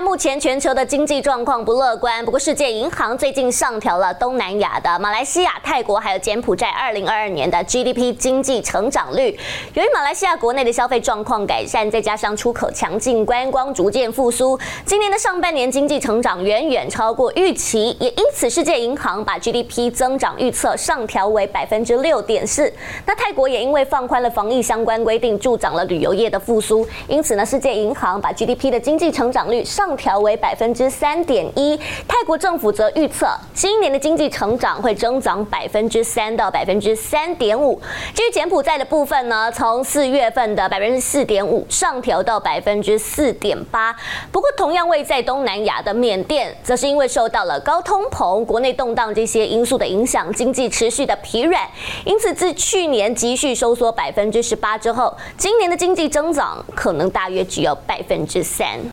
目前全球的经济状况不乐观，不过世界银行最近上调了东南亚的马来西亚、泰国还有柬埔寨2022年的 GDP 经济成长率。由于马来西亚国内的消费状况改善，再加上出口强劲、观光逐渐复苏，今年的上半年经济成长远远超过预期，也因此世界银行把 GDP 增长预测上调为百分之六点四。那泰国也因为放宽了防疫相关规定，助长了旅游业的复苏，因此呢，世界银行把 GDP 的经济成长率上。上调为百分之三点一，泰国政府则预测今年的经济成长会增长百分之三到百分之三点五。至于柬埔寨的部分呢，从四月份的百分之四点五上调到百分之四点八。不过，同样位在东南亚的缅甸，则是因为受到了高通膨、国内动荡这些因素的影响，经济持续的疲软，因此自去年急续收缩百分之十八之后，今年的经济增长可能大约只有百分之三。